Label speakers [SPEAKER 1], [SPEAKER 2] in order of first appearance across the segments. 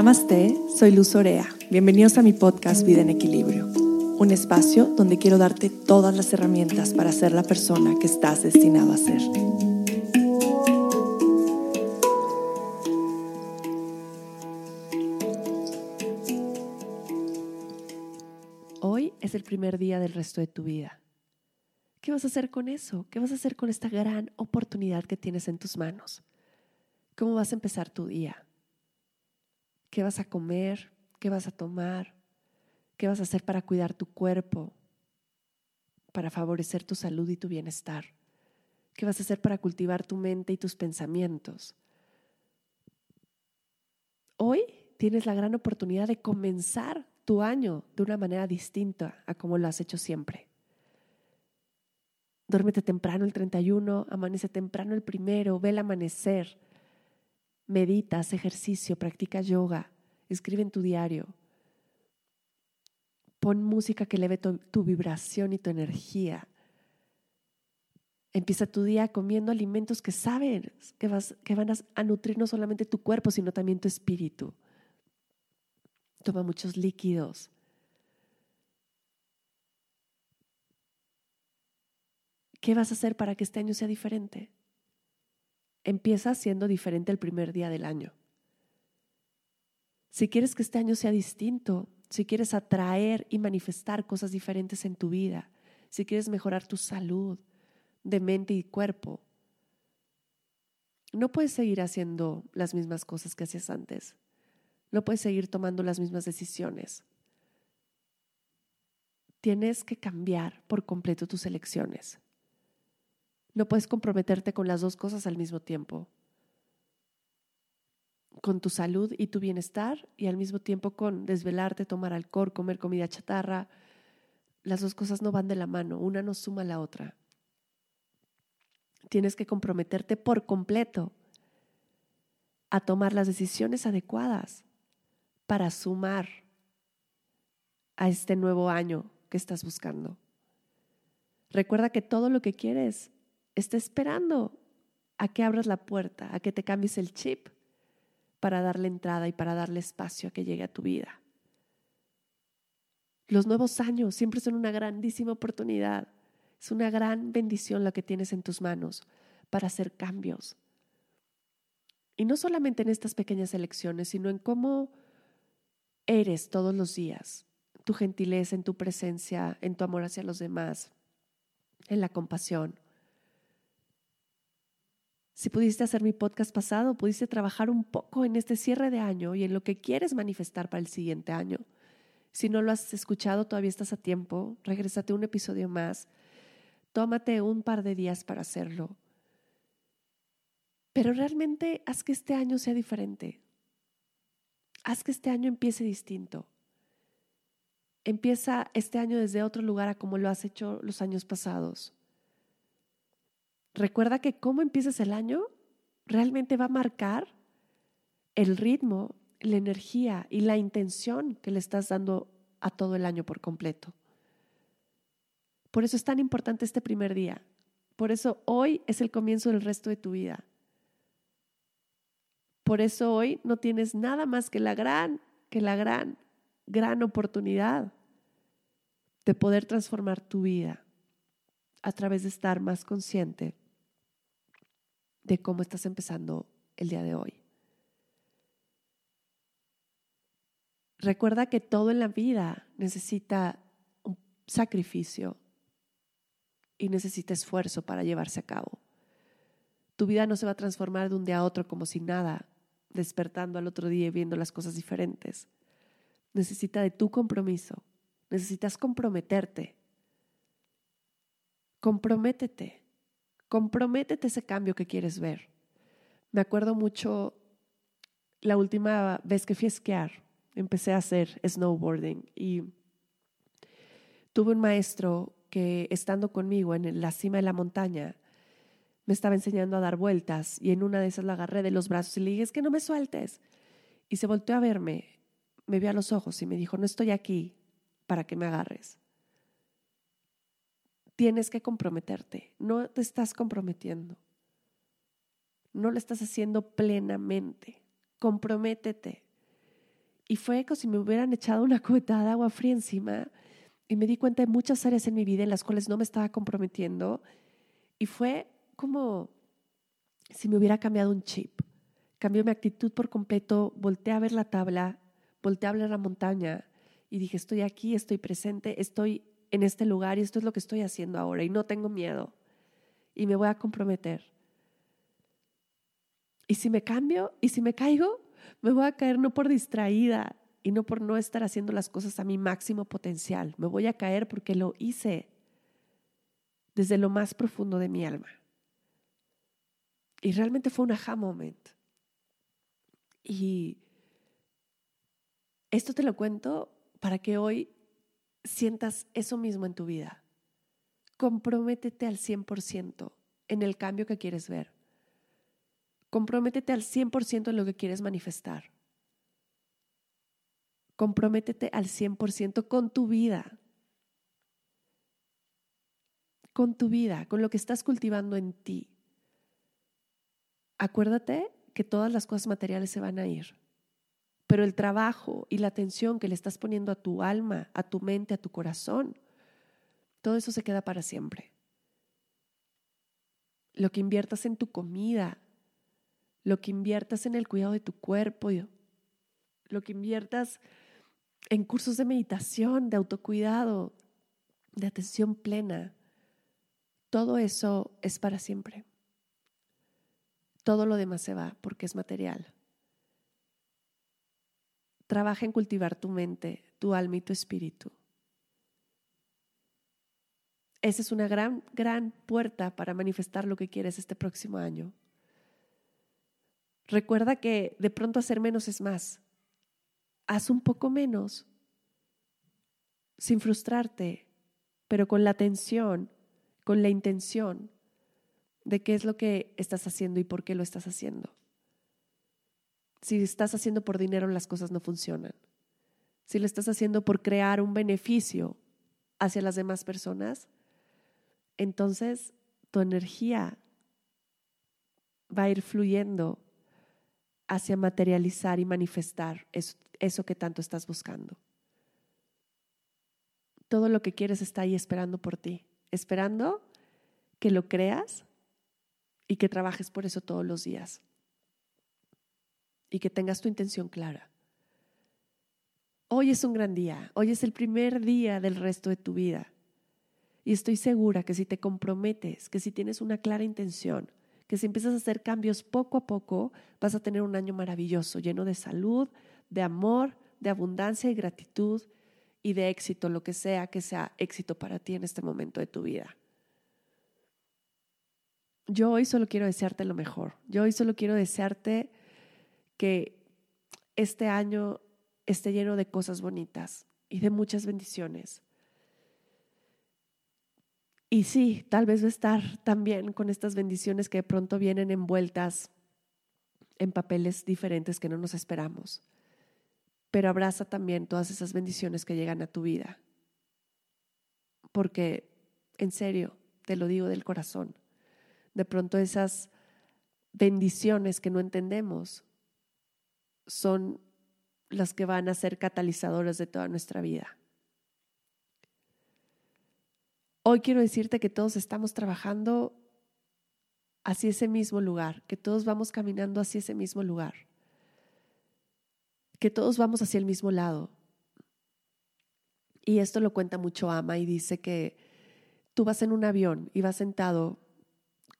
[SPEAKER 1] Namaste, soy Luz Orea. Bienvenidos a mi podcast Vida en Equilibrio, un espacio donde quiero darte todas las herramientas para ser la persona que estás destinado a ser. Hoy es el primer día del resto de tu vida. ¿Qué vas a hacer con eso? ¿Qué vas a hacer con esta gran oportunidad que tienes en tus manos? ¿Cómo vas a empezar tu día? ¿Qué vas a comer? ¿Qué vas a tomar? ¿Qué vas a hacer para cuidar tu cuerpo? Para favorecer tu salud y tu bienestar. ¿Qué vas a hacer para cultivar tu mente y tus pensamientos? Hoy tienes la gran oportunidad de comenzar tu año de una manera distinta a como lo has hecho siempre. Duérmete temprano el 31, amanece temprano el primero, ve el amanecer meditas, ejercicio, practica yoga, escribe en tu diario. Pon música que eleve tu, tu, vibración y tu energía. Empieza tu día comiendo alimentos que saben que, vas, que van a nutrir no solamente tu cuerpo, sino también tu espíritu. Toma muchos líquidos. ¿Qué vas a hacer para que este año sea diferente? Empieza siendo diferente el primer día del año. Si quieres que este año sea distinto, si quieres atraer y manifestar cosas diferentes en tu vida, si quieres mejorar tu salud de mente y cuerpo, no puedes seguir haciendo las mismas cosas que hacías antes. No puedes seguir tomando las mismas decisiones. Tienes que cambiar por completo tus elecciones. No puedes comprometerte con las dos cosas al mismo tiempo. Con tu salud y tu bienestar y al mismo tiempo con desvelarte, tomar alcohol, comer comida chatarra. Las dos cosas no van de la mano, una no suma a la otra. Tienes que comprometerte por completo a tomar las decisiones adecuadas para sumar a este nuevo año que estás buscando. Recuerda que todo lo que quieres está esperando a que abras la puerta, a que te cambies el chip para darle entrada y para darle espacio a que llegue a tu vida. Los nuevos años siempre son una grandísima oportunidad. Es una gran bendición la que tienes en tus manos para hacer cambios. Y no solamente en estas pequeñas elecciones, sino en cómo eres todos los días, tu gentileza en tu presencia, en tu amor hacia los demás, en la compasión. Si pudiste hacer mi podcast pasado, pudiste trabajar un poco en este cierre de año y en lo que quieres manifestar para el siguiente año. Si no lo has escuchado, todavía estás a tiempo. Regrésate un episodio más. Tómate un par de días para hacerlo. Pero realmente haz que este año sea diferente. Haz que este año empiece distinto. Empieza este año desde otro lugar a como lo has hecho los años pasados. Recuerda que cómo empieces el año realmente va a marcar el ritmo, la energía y la intención que le estás dando a todo el año por completo. Por eso es tan importante este primer día. Por eso hoy es el comienzo del resto de tu vida. Por eso hoy no tienes nada más que la gran, que la gran, gran oportunidad de poder transformar tu vida a través de estar más consciente de cómo estás empezando el día de hoy. Recuerda que todo en la vida necesita un sacrificio y necesita esfuerzo para llevarse a cabo. Tu vida no se va a transformar de un día a otro como si nada, despertando al otro día y viendo las cosas diferentes. Necesita de tu compromiso. Necesitas comprometerte. Comprométete. Comprométete ese cambio que quieres ver. Me acuerdo mucho la última vez que fui a esquiar, empecé a hacer snowboarding y tuve un maestro que estando conmigo en la cima de la montaña me estaba enseñando a dar vueltas y en una de esas la agarré de los brazos y le dije, es que no me sueltes. Y se volteó a verme, me vio a los ojos y me dijo, no estoy aquí para que me agarres tienes que comprometerte. No te estás comprometiendo. No lo estás haciendo plenamente. Comprométete. Y fue como si me hubieran echado una cubetada de agua fría encima y me di cuenta de muchas áreas en mi vida en las cuales no me estaba comprometiendo y fue como si me hubiera cambiado un chip. Cambió mi actitud por completo, volteé a ver la tabla, volteé a ver la montaña y dije, estoy aquí, estoy presente, estoy en este lugar y esto es lo que estoy haciendo ahora y no tengo miedo y me voy a comprometer. Y si me cambio y si me caigo, me voy a caer no por distraída y no por no estar haciendo las cosas a mi máximo potencial. Me voy a caer porque lo hice desde lo más profundo de mi alma. Y realmente fue un aha moment. Y esto te lo cuento para que hoy sientas eso mismo en tu vida. Comprométete al 100% en el cambio que quieres ver. Comprométete al 100% en lo que quieres manifestar. Comprométete al 100% con tu vida. Con tu vida, con lo que estás cultivando en ti. Acuérdate que todas las cosas materiales se van a ir, pero el trabajo y la atención que le estás poniendo a tu alma, a tu mente, a tu corazón, todo eso se queda para siempre. Lo que inviertas en tu comida, lo que inviertas en el cuidado de tu cuerpo, lo que inviertas en cursos de meditación, de autocuidado, de atención plena, todo eso es para siempre. Todo lo demás se va porque es material. Trabaja en cultivar tu mente, tu alma y tu espíritu. Esa es una gran, gran puerta para manifestar lo que quieres este próximo año. Recuerda que de pronto hacer menos es más. Haz un poco menos, sin frustrarte, pero con la atención, con la intención de qué es lo que estás haciendo y por qué lo estás haciendo. Si estás haciendo por dinero, las cosas no funcionan. Si lo estás haciendo por crear un beneficio hacia las demás personas, entonces tu energía va a ir fluyendo hacia materializar y manifestar eso, que tanto estás buscando. Todo lo que quieres está ahí esperando por ti, esperando que lo creas y que trabajes por eso todos los días y que tengas tu intención clara. Hoy es un gran día, hoy es el primer día del resto de tu vida. Y estoy segura que si te comprometes, que si tienes una clara intención, que si empiezas a hacer cambios poco a poco, vas a tener un año maravilloso, lleno de salud, de amor, de abundancia y gratitud y de éxito, lo que sea que sea éxito para ti en este momento de tu vida. Yo hoy solo quiero desearte lo mejor. Yo hoy solo quiero desearte que este año esté lleno de cosas bonitas y de muchas bendiciones. Y sí, tal vez va a estar también con estas bendiciones que de pronto vienen envueltas en papeles diferentes que no nos esperamos. Pero abraza también todas esas bendiciones que llegan a tu vida. Porque, en serio, te lo digo del corazón, de pronto esas bendiciones que no entendemos son las que van a ser catalizadoras de toda nuestra vida. Hoy quiero decirte que todos estamos trabajando hacia ese mismo lugar, que todos vamos caminando hacia ese mismo lugar, que todos vamos hacia el mismo lado. Y esto lo cuenta mucho Ama y dice que tú vas en un avión y vas sentado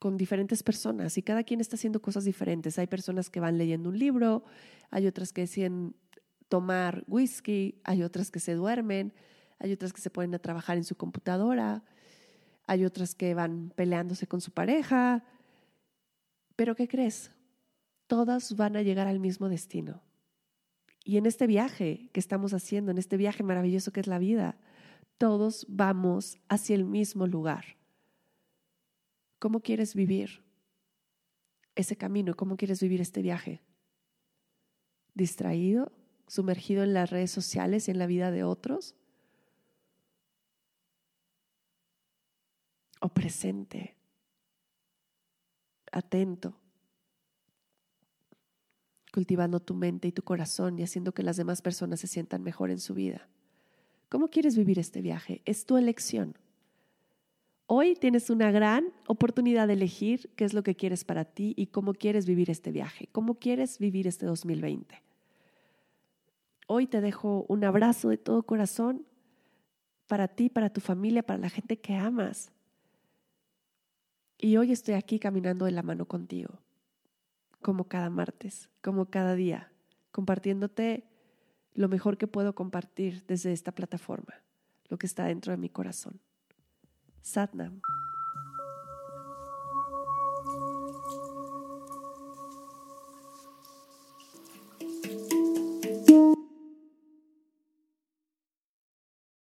[SPEAKER 1] con diferentes personas y cada quien está haciendo cosas diferentes. Hay personas que van leyendo un libro, hay otras que deciden tomar whisky, hay otras que se duermen, hay otras que se ponen a trabajar en su computadora, hay otras que van peleándose con su pareja. Pero ¿qué crees? Todas van a llegar al mismo destino. Y en este viaje que estamos haciendo, en este viaje maravilloso que es la vida, todos vamos hacia el mismo lugar. ¿Cómo quieres vivir ese camino? ¿Cómo quieres vivir este viaje? ¿Distraído? ¿Sumergido en las redes sociales y en la vida de otros? o presente, atento. cultivando tu mente y tu corazón y haciendo que las demás personas se sientan mejor en su vida. ¿Cómo quieres vivir este viaje? Es tu elección. Hoy tienes una gran oportunidad de elegir qué es lo que quieres para ti y cómo quieres vivir este viaje, cómo quieres vivir este 2020. Hoy te dejo un abrazo de todo corazón para ti, para tu familia, para la gente que amas. Y hoy estoy aquí caminando de la mano contigo como cada martes, como cada día, compartiéndote lo mejor que puedo compartir desde esta plataforma, lo que está dentro de mi corazón. Satnam.